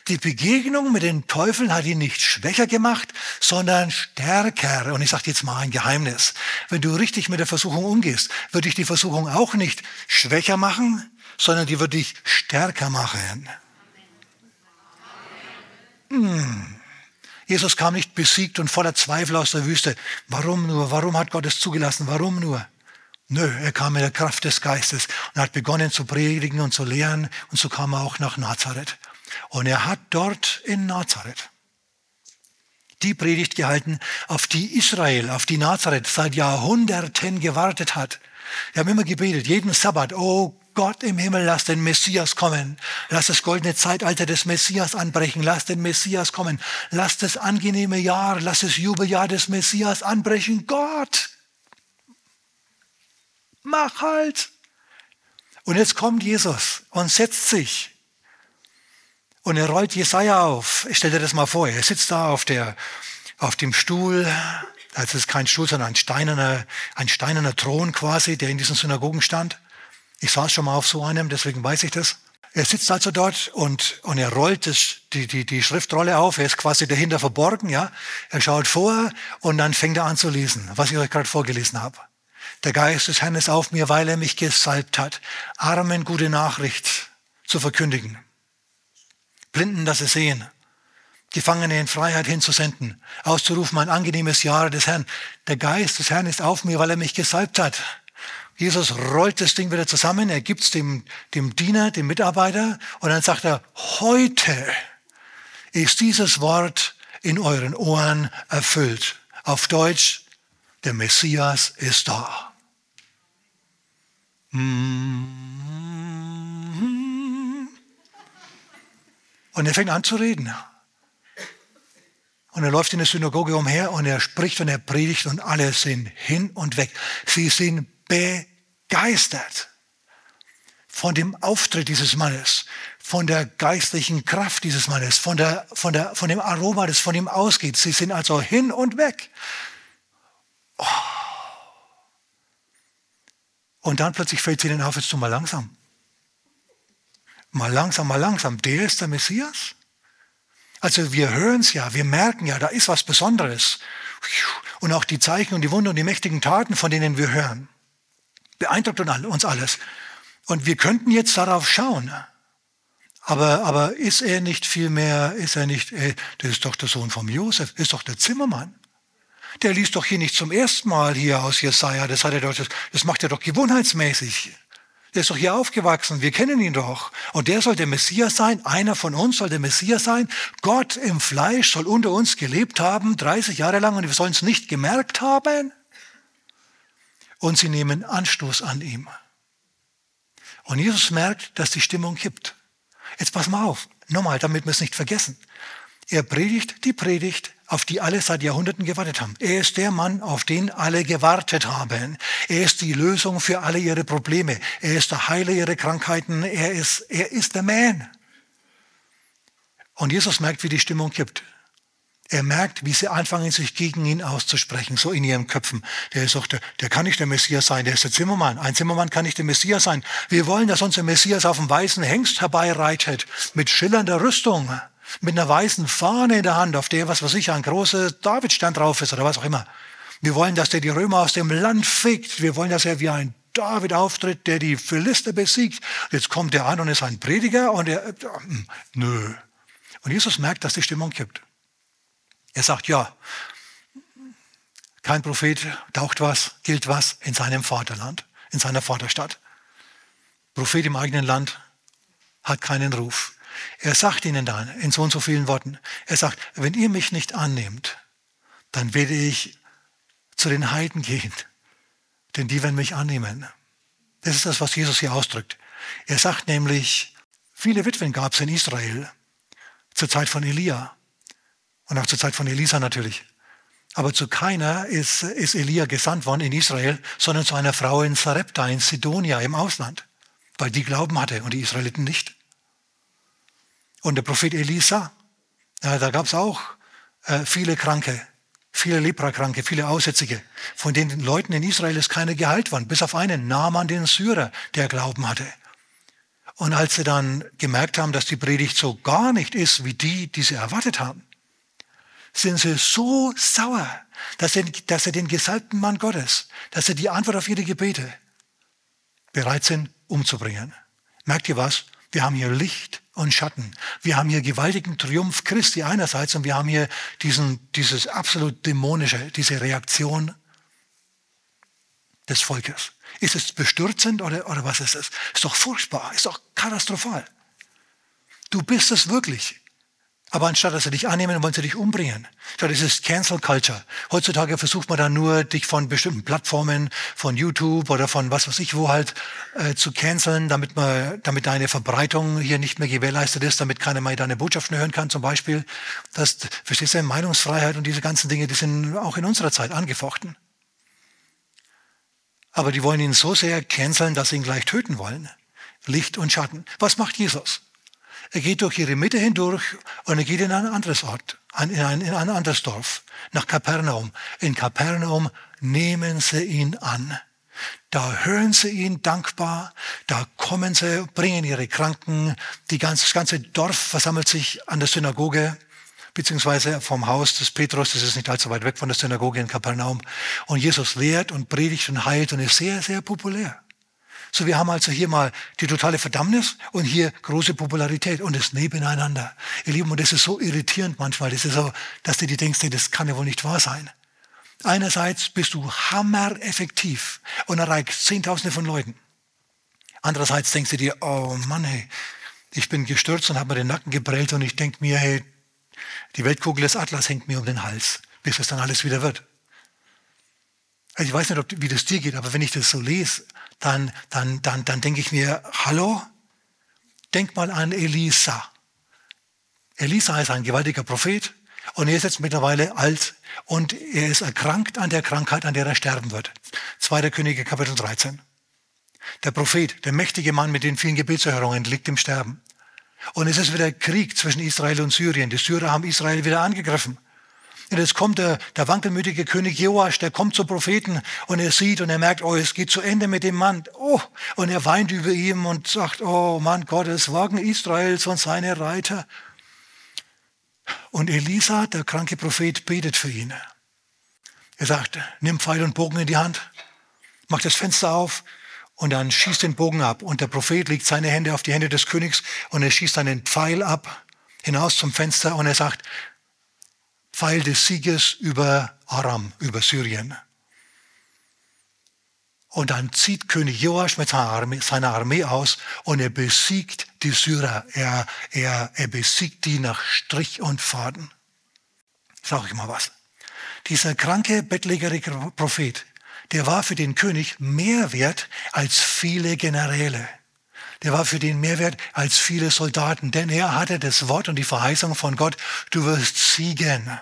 Die Begegnung mit den Teufeln hat ihn nicht schwächer gemacht, sondern stärker. Und ich sage jetzt mal ein Geheimnis. Wenn du richtig mit der Versuchung umgehst, wird dich die Versuchung auch nicht schwächer machen, sondern die wird dich stärker machen. Hm. Jesus kam nicht besiegt und voller Zweifel aus der Wüste. Warum nur? Warum hat Gott es zugelassen? Warum nur? Nö, er kam in der Kraft des Geistes und hat begonnen zu predigen und zu lehren und so kam er auch nach Nazareth. Und er hat dort in Nazareth die Predigt gehalten, auf die Israel, auf die Nazareth seit Jahrhunderten gewartet hat. Wir haben immer gebetet, jeden Sabbat, oh Gott im Himmel, lass den Messias kommen. Lass das goldene Zeitalter des Messias anbrechen. Lass den Messias kommen. Lass das angenehme Jahr, lass das Jubeljahr des Messias anbrechen. Gott, mach halt. Und jetzt kommt Jesus und setzt sich. Und er rollt Jesaja auf. Ich stell dir das mal vor. Er sitzt da auf, der, auf dem Stuhl. Das ist kein Stuhl, sondern ein steinerner, ein steinerner Thron quasi, der in diesen Synagogen stand. Ich saß schon mal auf so einem, deswegen weiß ich das. Er sitzt also dort und, und er rollt das, die, die, die Schriftrolle auf. Er ist quasi dahinter verborgen, ja. Er schaut vor und dann fängt er an zu lesen, was ich euch gerade vorgelesen habe. Der Geist des Herrn ist auf mir, weil er mich gesalbt hat, Armen gute Nachricht zu verkündigen, Blinden, dass sie sehen, Gefangene in Freiheit hinzusenden, auszurufen ein angenehmes Jahr des Herrn. Der Geist des Herrn ist auf mir, weil er mich gesalbt hat. Jesus rollt das Ding wieder zusammen, er gibt es dem, dem Diener, dem Mitarbeiter und dann sagt er, heute ist dieses Wort in euren Ohren erfüllt. Auf Deutsch, der Messias ist da. Und er fängt an zu reden. Und er läuft in der Synagoge umher und er spricht und er predigt und alle sind hin und weg. Sie sind begeistert von dem Auftritt dieses Mannes, von der geistlichen Kraft dieses Mannes, von, der, von, der, von dem Aroma, das von ihm ausgeht. Sie sind also hin und weg. Oh. Und dann plötzlich fällt es ihnen auf, jetzt tu mal langsam. Mal langsam, mal langsam. Der ist der Messias? Also wir hören es ja, wir merken ja, da ist was Besonderes. Und auch die Zeichen und die Wunder und die mächtigen Taten, von denen wir hören, beeindruckt uns alles. Und wir könnten jetzt darauf schauen. Aber, aber ist er nicht viel mehr, ist er nicht, ey, das ist doch der Sohn von Josef, ist doch der Zimmermann. Der liest doch hier nicht zum ersten Mal hier aus Jesaja. Das, hat er doch, das, das macht er doch gewohnheitsmäßig. Der ist doch hier aufgewachsen. Wir kennen ihn doch. Und der soll der Messias sein. Einer von uns soll der Messias sein. Gott im Fleisch soll unter uns gelebt haben, 30 Jahre lang, und wir sollen es nicht gemerkt haben. Und sie nehmen Anstoß an ihm. Und Jesus merkt, dass die Stimmung kippt. Jetzt pass mal auf. Nochmal, damit wir es nicht vergessen. Er predigt die Predigt, auf die alle seit Jahrhunderten gewartet haben. Er ist der Mann, auf den alle gewartet haben. Er ist die Lösung für alle ihre Probleme. Er ist der Heiler ihrer Krankheiten. Er ist, er ist der Man. Und Jesus merkt, wie die Stimmung kippt. Er merkt, wie sie anfangen, sich gegen ihn auszusprechen, so in ihren Köpfen. Der doch, der, der kann nicht der Messias sein, der ist der Zimmermann. Ein Zimmermann kann nicht der Messias sein. Wir wollen, dass unser Messias auf dem weißen Hengst herbeireitet, mit schillernder Rüstung mit einer weißen Fahne in der Hand, auf der, was weiß ich, ein großer Davidstern drauf ist oder was auch immer. Wir wollen, dass der die Römer aus dem Land fegt. Wir wollen, dass er wie ein David auftritt, der die Philister besiegt. Jetzt kommt er an und ist ein Prediger und er, äh, nö. Und Jesus merkt, dass die Stimmung kippt. Er sagt, ja, kein Prophet taucht was, gilt was in seinem Vaterland, in seiner Vaterstadt. Prophet im eigenen Land hat keinen Ruf. Er sagt ihnen dann in so und so vielen Worten, er sagt, wenn ihr mich nicht annehmt, dann werde ich zu den Heiden gehen, denn die werden mich annehmen. Das ist das, was Jesus hier ausdrückt. Er sagt nämlich, viele Witwen gab es in Israel zur Zeit von Elia und auch zur Zeit von Elisa natürlich. Aber zu keiner ist, ist Elia gesandt worden in Israel, sondern zu einer Frau in Sarepta in Sidonia im Ausland, weil die Glauben hatte und die Israeliten nicht. Und der Prophet Elisa, ja, da gab es auch äh, viele Kranke, viele Leprakranke, viele Aussätzige. Von den Leuten in Israel ist keiner geheilt worden, bis auf einen, Naaman den Syrer, der Glauben hatte. Und als sie dann gemerkt haben, dass die Predigt so gar nicht ist, wie die, die sie erwartet haben, sind sie so sauer, dass sie, dass sie den gesalbten Mann Gottes, dass sie die Antwort auf ihre Gebete bereit sind umzubringen. Merkt ihr was? Wir haben hier Licht und Schatten. Wir haben hier gewaltigen Triumph Christi einerseits und wir haben hier diesen, dieses absolut dämonische, diese Reaktion des Volkes. Ist es bestürzend oder, oder was ist es? Ist doch furchtbar, ist doch katastrophal. Du bist es wirklich. Aber anstatt dass sie dich annehmen, wollen sie dich umbringen. So, das ist Cancel Culture. Heutzutage versucht man dann nur, dich von bestimmten Plattformen, von YouTube oder von was weiß ich wo halt äh, zu canceln, damit man, damit deine Verbreitung hier nicht mehr gewährleistet ist, damit keiner mehr deine Botschaften hören kann, zum Beispiel. Das, verstehst du, Meinungsfreiheit und diese ganzen Dinge, die sind auch in unserer Zeit angefochten. Aber die wollen ihn so sehr canceln, dass sie ihn gleich töten wollen. Licht und Schatten. Was macht Jesus? Er geht durch ihre Mitte hindurch und er geht in ein anderes Ort, in ein, in ein anderes Dorf, nach Kapernaum. In Kapernaum nehmen sie ihn an. Da hören sie ihn dankbar, da kommen sie, bringen ihre Kranken, die ganze, das ganze Dorf versammelt sich an der Synagoge, beziehungsweise vom Haus des Petrus, das ist nicht allzu weit weg von der Synagoge in Kapernaum. Und Jesus lehrt und predigt und heilt und ist sehr, sehr populär. So, wir haben also hier mal die totale Verdammnis und hier große Popularität und es nebeneinander. Ihr Lieben, und das ist so irritierend manchmal, das ist so, dass du dir denkst, das kann ja wohl nicht wahr sein. Einerseits bist du hammereffektiv und erreichst Zehntausende von Leuten. Andererseits denkst du dir, oh Mann, hey, ich bin gestürzt und habe mir den Nacken geprellt und ich denke mir, hey, die Weltkugel des Atlas hängt mir um den Hals, bis es dann alles wieder wird. Also ich weiß nicht, ob, wie das dir geht, aber wenn ich das so lese, dann, dann, dann, dann denke ich mir, hallo, denk mal an Elisa. Elisa ist ein gewaltiger Prophet und er ist jetzt mittlerweile alt und er ist erkrankt an der Krankheit, an der er sterben wird. Zweiter Könige Kapitel 13. Der Prophet, der mächtige Mann mit den vielen Gebetserhörungen, liegt im Sterben. Und es ist wieder Krieg zwischen Israel und Syrien. Die Syrer haben Israel wieder angegriffen. Und jetzt kommt der, der wankelmütige König Joasch, der kommt zum Propheten und er sieht und er merkt, oh, es geht zu Ende mit dem Mann. Oh, und er weint über ihm und sagt, oh Mann Gottes, Wagen Israels und seine Reiter. Und Elisa, der kranke Prophet, betet für ihn. Er sagt, nimm Pfeil und Bogen in die Hand, mach das Fenster auf und dann schießt den Bogen ab. Und der Prophet legt seine Hände auf die Hände des Königs und er schießt einen Pfeil ab hinaus zum Fenster und er sagt, Pfeil des Sieges über Aram, über Syrien. Und dann zieht König Joasch mit seiner Armee, seiner Armee aus und er besiegt die Syrer. Er, er, er besiegt die nach Strich und Faden. Sag ich mal was. Dieser kranke, bettlägerige Prophet, der war für den König mehr wert als viele Generäle der war für den Mehrwert als viele Soldaten, denn er hatte das Wort und die Verheißung von Gott, du wirst siegen.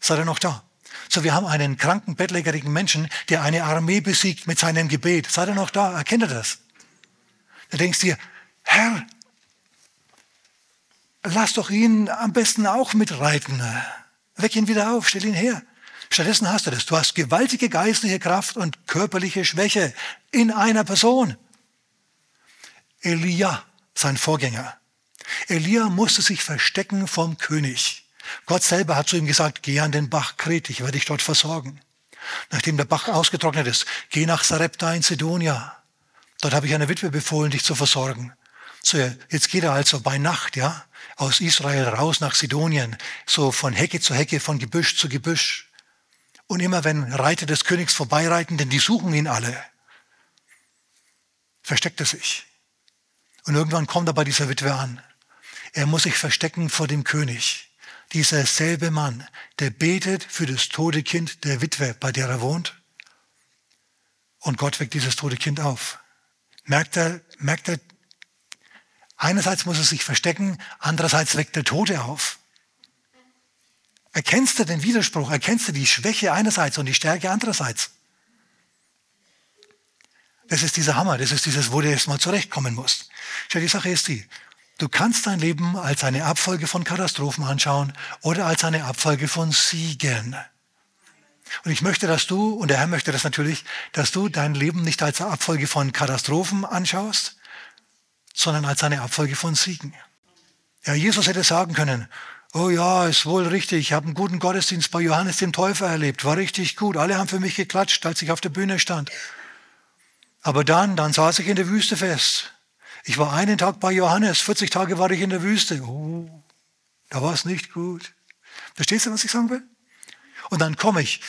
Seid ihr noch da? So, wir haben einen kranken, bettlägerigen Menschen, der eine Armee besiegt mit seinem Gebet. Seid ihr noch da? Erkennt ihr das? Da denkst du dir, Herr, lass doch ihn am besten auch mitreiten. Weck ihn wieder auf, stell ihn her. Stattdessen hast du das. Du hast gewaltige geistliche Kraft und körperliche Schwäche in einer Person. Elia, sein Vorgänger. Elia musste sich verstecken vom König. Gott selber hat zu ihm gesagt, geh an den Bach Kret, ich werde dich dort versorgen. Nachdem der Bach ausgetrocknet ist, geh nach Sarepta in Sidonia. Dort habe ich eine Witwe befohlen, dich zu versorgen. So, jetzt geht er also bei Nacht, ja, aus Israel raus nach Sidonien, so von Hecke zu Hecke, von Gebüsch zu Gebüsch. Und immer wenn Reiter des Königs vorbeireiten, denn die suchen ihn alle, versteckt er sich. Und irgendwann kommt er bei dieser Witwe an. Er muss sich verstecken vor dem König. Dieser selbe Mann, der betet für das tote Kind der Witwe, bei der er wohnt. Und Gott weckt dieses tote Kind auf. Merkt er, merkt er Einerseits muss er sich verstecken, andererseits weckt der Tote auf. Erkennst du den Widerspruch? Erkennst du die Schwäche einerseits und die Stärke andererseits? Das ist dieser Hammer, das ist dieses, wo du jetzt mal zurechtkommen musst. Schau, die Sache ist die, du kannst dein Leben als eine Abfolge von Katastrophen anschauen oder als eine Abfolge von Siegen. Und ich möchte, dass du, und der Herr möchte das natürlich, dass du dein Leben nicht als Abfolge von Katastrophen anschaust, sondern als eine Abfolge von Siegen. Ja, Jesus hätte sagen können, oh ja, ist wohl richtig, ich habe einen guten Gottesdienst bei Johannes dem Täufer erlebt, war richtig gut, alle haben für mich geklatscht, als ich auf der Bühne stand. Aber dann, dann saß ich in der Wüste fest. Ich war einen Tag bei Johannes, 40 Tage war ich in der Wüste. Oh, da war es nicht gut. Verstehst du, was ich sagen will? Und dann komme ich,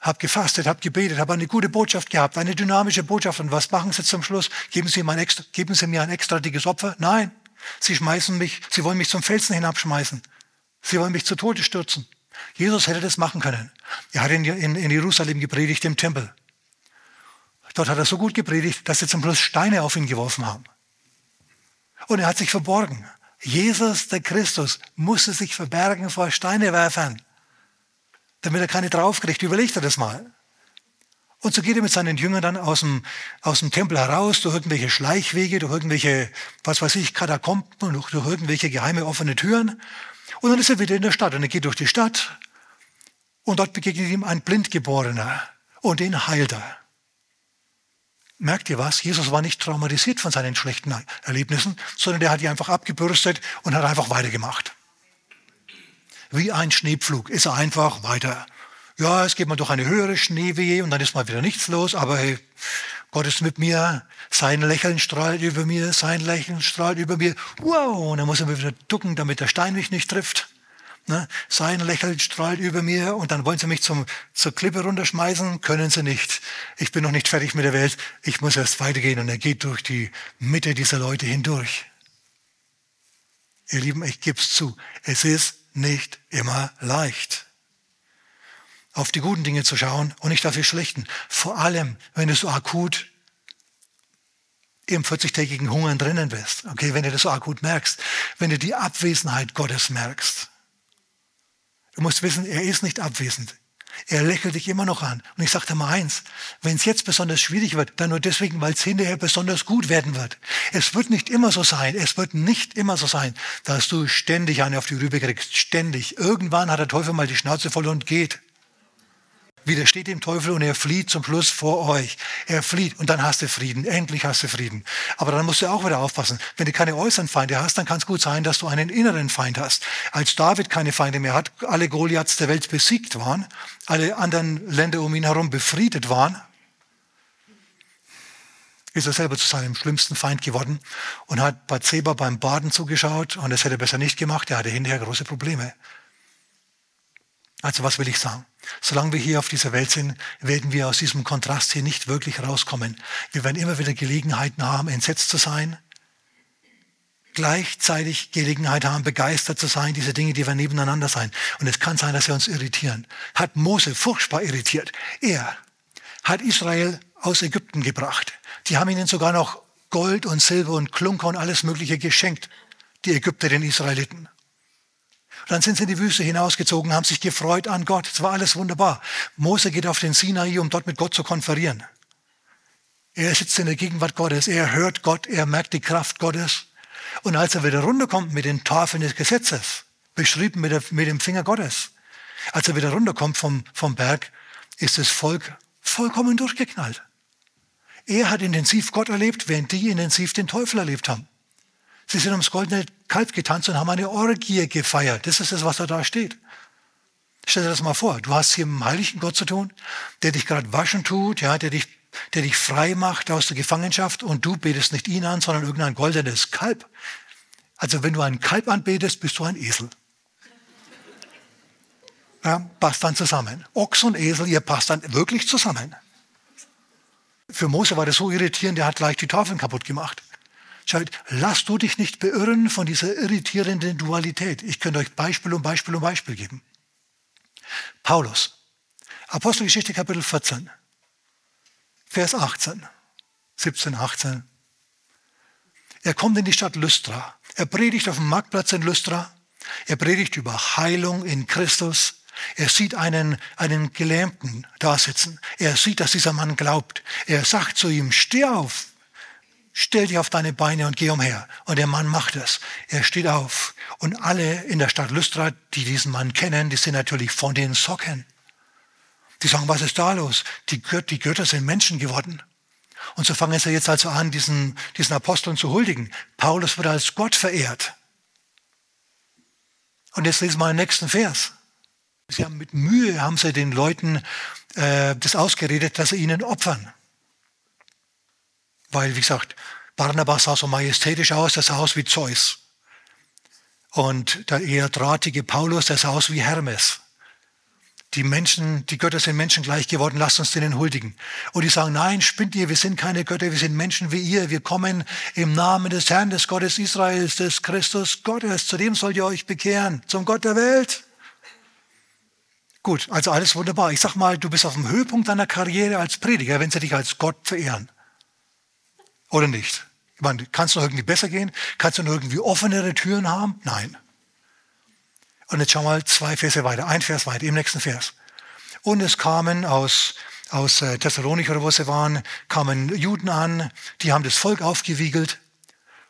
habe gefastet, habe gebetet, habe eine gute Botschaft gehabt, eine dynamische Botschaft. Und was machen Sie zum Schluss? Geben Sie, mir ein extra, geben Sie mir ein extra dickes Opfer? Nein. Sie schmeißen mich, Sie wollen mich zum Felsen hinabschmeißen. Sie wollen mich zu Tode stürzen. Jesus hätte das machen können. Er hat in, in, in Jerusalem gepredigt im Tempel. Dort hat er so gut gepredigt, dass sie zum Schluss Steine auf ihn geworfen haben. Und er hat sich verborgen. Jesus, der Christus, musste sich verbergen vor Steinewerfern, damit er keine draufkriegt. Überlegt er das mal. Und so geht er mit seinen Jüngern dann aus dem, aus dem Tempel heraus, durch irgendwelche Schleichwege, durch irgendwelche, was weiß ich, Katakomben, durch, durch irgendwelche geheime offene Türen. Und dann ist er wieder in der Stadt und er geht durch die Stadt und dort begegnet ihm ein Blindgeborener und den heilt er merkt ihr was? Jesus war nicht traumatisiert von seinen schlechten Erlebnissen, sondern der hat die einfach abgebürstet und hat einfach weitergemacht. Wie ein Schneepflug ist er einfach weiter. Ja, es geht mal durch eine höhere Schneewehe und dann ist mal wieder nichts los, aber hey, Gott ist mit mir, sein Lächeln strahlt über mir, sein Lächeln strahlt über mir. Wow, und dann muss er mir wieder ducken, damit der Stein mich nicht trifft. Ne? Sein Lächeln strahlt über mir und dann wollen sie mich zum, zur Klippe runterschmeißen, können sie nicht. Ich bin noch nicht fertig mit der Welt, ich muss erst weitergehen und er geht durch die Mitte dieser Leute hindurch. Ihr Lieben, ich gebe es zu, es ist nicht immer leicht, auf die guten Dinge zu schauen und nicht auf die schlechten. Vor allem, wenn du so akut im 40-tägigen Hungern drinnen bist. Okay, wenn du das so akut merkst, wenn du die Abwesenheit Gottes merkst. Du musst wissen, er ist nicht abwesend. Er lächelt dich immer noch an. Und ich dir mal eins, wenn es jetzt besonders schwierig wird, dann nur deswegen, weil es hinterher besonders gut werden wird. Es wird nicht immer so sein, es wird nicht immer so sein, dass du ständig eine auf die Rübe kriegst, ständig. Irgendwann hat der Teufel mal die Schnauze voll und geht widersteht dem Teufel und er flieht zum Schluss vor euch. Er flieht und dann hast du Frieden. Endlich hast du Frieden. Aber dann musst du auch wieder aufpassen. Wenn du keine äußeren Feinde hast, dann kann es gut sein, dass du einen inneren Feind hast. Als David keine Feinde mehr hat, alle Goliaths der Welt besiegt waren, alle anderen Länder um ihn herum befriedet waren, ist er selber zu seinem schlimmsten Feind geworden und hat Bathseba beim Baden zugeschaut und das hätte er besser nicht gemacht. Er hatte hinterher große Probleme. Also was will ich sagen? Solange wir hier auf dieser Welt sind, werden wir aus diesem Kontrast hier nicht wirklich rauskommen. Wir werden immer wieder Gelegenheiten haben, entsetzt zu sein, gleichzeitig Gelegenheit haben, begeistert zu sein, diese Dinge, die wir nebeneinander sein. Und es kann sein, dass sie uns irritieren. Hat Mose furchtbar irritiert. Er hat Israel aus Ägypten gebracht. Die haben ihnen sogar noch Gold und Silber und Klunker und alles Mögliche geschenkt, die Ägypter den Israeliten. Und dann sind sie in die Wüste hinausgezogen, haben sich gefreut an Gott. Es war alles wunderbar. Mose geht auf den Sinai, um dort mit Gott zu konferieren. Er sitzt in der Gegenwart Gottes, er hört Gott, er merkt die Kraft Gottes. Und als er wieder runterkommt mit den Tafeln des Gesetzes, beschrieben mit, der, mit dem Finger Gottes, als er wieder runterkommt vom, vom Berg, ist das Volk vollkommen durchgeknallt. Er hat intensiv Gott erlebt, während die intensiv den Teufel erlebt haben. Sie sind ums goldene Kalb getanzt und haben eine Orgie gefeiert. Das ist das, was da steht. Stell dir das mal vor. Du hast hier mit einem heiligen Gott zu tun, der dich gerade waschen tut, ja, der dich, der dich frei macht aus der Gefangenschaft und du betest nicht ihn an, sondern irgendein goldenes Kalb. Also wenn du ein Kalb anbetest, bist du ein Esel. Ja, passt dann zusammen. Ochs und Esel, ihr passt dann wirklich zusammen. Für Mose war das so irritierend, der hat gleich die Tafeln kaputt gemacht. Schaut, lass du dich nicht beirren von dieser irritierenden Dualität. Ich könnte euch Beispiel um Beispiel um Beispiel geben. Paulus, Apostelgeschichte Kapitel 14, Vers 18, 17, 18. Er kommt in die Stadt Lystra. Er predigt auf dem Marktplatz in Lystra. Er predigt über Heilung in Christus. Er sieht einen, einen Gelähmten da sitzen. Er sieht, dass dieser Mann glaubt. Er sagt zu ihm, steh auf, stell dich auf deine Beine und geh umher. Und der Mann macht es. Er steht auf. Und alle in der Stadt Lystra, die diesen Mann kennen, die sind natürlich von den Socken. Die sagen, was ist da los? Die, Gött die Götter sind Menschen geworden. Und so fangen sie jetzt also an, diesen, diesen Aposteln zu huldigen. Paulus wird als Gott verehrt. Und jetzt lesen wir den nächsten Vers. Sie haben mit Mühe haben sie den Leuten äh, das ausgeredet, dass sie ihnen opfern. Weil, wie gesagt, Barnabas sah so majestätisch aus, der sah aus wie Zeus. Und der eher drahtige Paulus, der sah aus wie Hermes. Die Menschen, die Götter sind Menschen gleich geworden, lasst uns denen huldigen. Und die sagen, nein, spinnt ihr, wir sind keine Götter, wir sind Menschen wie ihr. Wir kommen im Namen des Herrn, des Gottes Israels, des Christus Gottes. Zu dem sollt ihr euch bekehren, zum Gott der Welt. Gut, also alles wunderbar. Ich sag mal, du bist auf dem Höhepunkt deiner Karriere als Prediger, wenn sie dich als Gott verehren. Oder nicht? Ich meine, kannst du noch irgendwie besser gehen? Kannst du noch irgendwie offenere Türen haben? Nein. Und jetzt schau mal zwei Verse weiter, ein Vers weiter, im nächsten Vers. Und es kamen aus, aus äh, Thessalonik oder wo sie waren, kamen Juden an, die haben das Volk aufgewiegelt.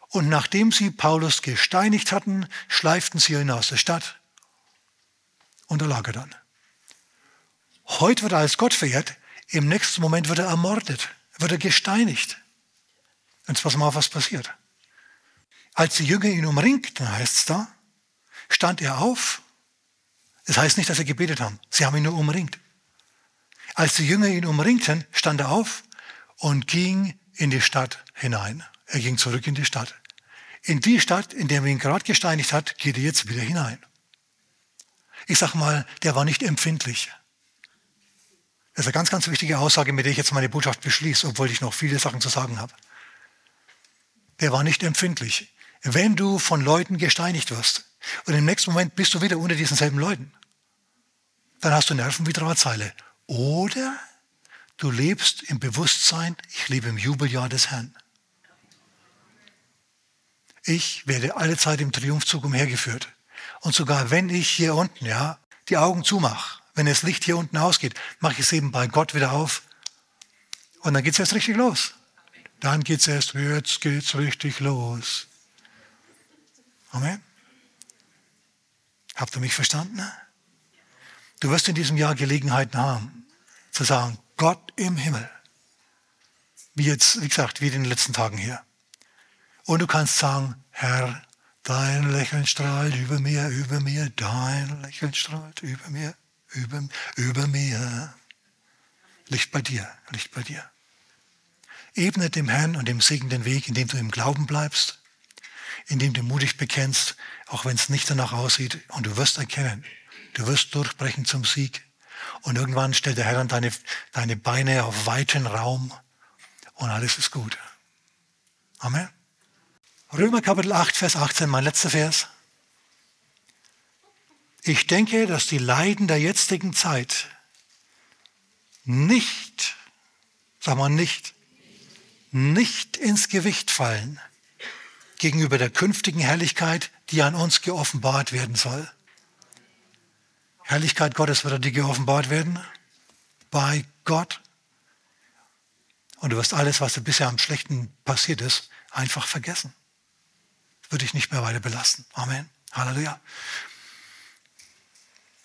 Und nachdem sie Paulus gesteinigt hatten, schleiften sie ihn aus der Stadt. Und da lag er dann. Heute wird er als Gott verehrt, im nächsten Moment wird er ermordet, wird er gesteinigt. Jetzt pass mal auf, was passiert. Als die Jünger ihn umringten, heißt es da, stand er auf. Das heißt nicht, dass sie gebetet haben. Sie haben ihn nur umringt. Als die Jünger ihn umringten, stand er auf und ging in die Stadt hinein. Er ging zurück in die Stadt. In die Stadt, in der man ihn gerade gesteinigt hat, geht er jetzt wieder hinein. Ich sag mal, der war nicht empfindlich. Das ist eine ganz, ganz wichtige Aussage, mit der ich jetzt meine Botschaft beschließe, obwohl ich noch viele Sachen zu sagen habe. Der war nicht empfindlich. Wenn du von Leuten gesteinigt wirst und im nächsten Moment bist du wieder unter diesen selben Leuten, dann hast du Nerven wie Drahtseile. Oder du lebst im Bewusstsein, ich lebe im Jubeljahr des Herrn. Ich werde alle Zeit im Triumphzug umhergeführt. Und sogar wenn ich hier unten, ja, die Augen zumache wenn das Licht hier unten ausgeht, mache ich es eben bei Gott wieder auf. Und dann geht es erst richtig los. Dann geht es erst, jetzt geht es richtig los. Amen. Habt ihr mich verstanden? Du wirst in diesem Jahr Gelegenheiten haben, zu sagen, Gott im Himmel. Wie jetzt, wie gesagt, wie in den letzten Tagen hier. Und du kannst sagen, Herr, dein Lächeln strahlt über mir, über mir, dein Lächeln strahlt über mir über, über mir. Licht bei dir, Licht bei dir. Ebne dem Herrn und dem Segen den Weg, indem du im Glauben bleibst, indem du mutig bekennst, auch wenn es nicht danach aussieht, und du wirst erkennen, du wirst durchbrechen zum Sieg. Und irgendwann stellt der Herr dann deine, deine Beine auf weiten Raum und alles ist gut. Amen. Römer Kapitel 8, Vers 18, mein letzter Vers. Ich denke, dass die Leiden der jetzigen Zeit nicht, sag mal nicht, nicht ins Gewicht fallen gegenüber der künftigen Herrlichkeit, die an uns geoffenbart werden soll. Herrlichkeit Gottes wird an dir geoffenbart werden, bei Gott. Und du wirst alles, was dir bisher am Schlechten passiert ist, einfach vergessen. Würde dich nicht mehr weiter belasten. Amen. Halleluja.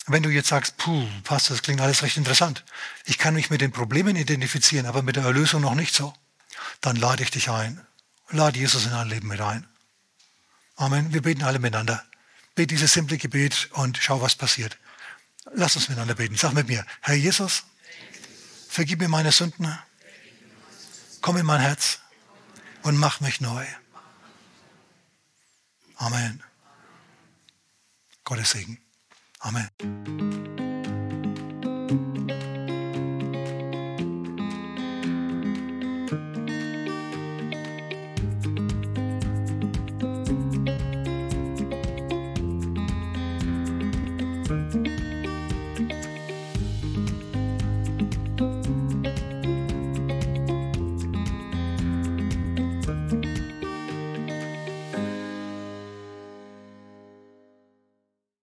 Wenn du jetzt sagst, puh, Pastor, das klingt alles recht interessant. Ich kann mich mit den Problemen identifizieren, aber mit der Erlösung noch nicht so. Dann lade ich dich ein. Lade Jesus in dein Leben mit ein. Amen. Wir beten alle miteinander. Bet dieses simple Gebet und schau, was passiert. Lass uns miteinander beten. Sag mit mir, Herr Jesus, vergib mir meine Sünden. Komm in mein Herz und mach mich neu. Amen. Gottes Segen. Amen.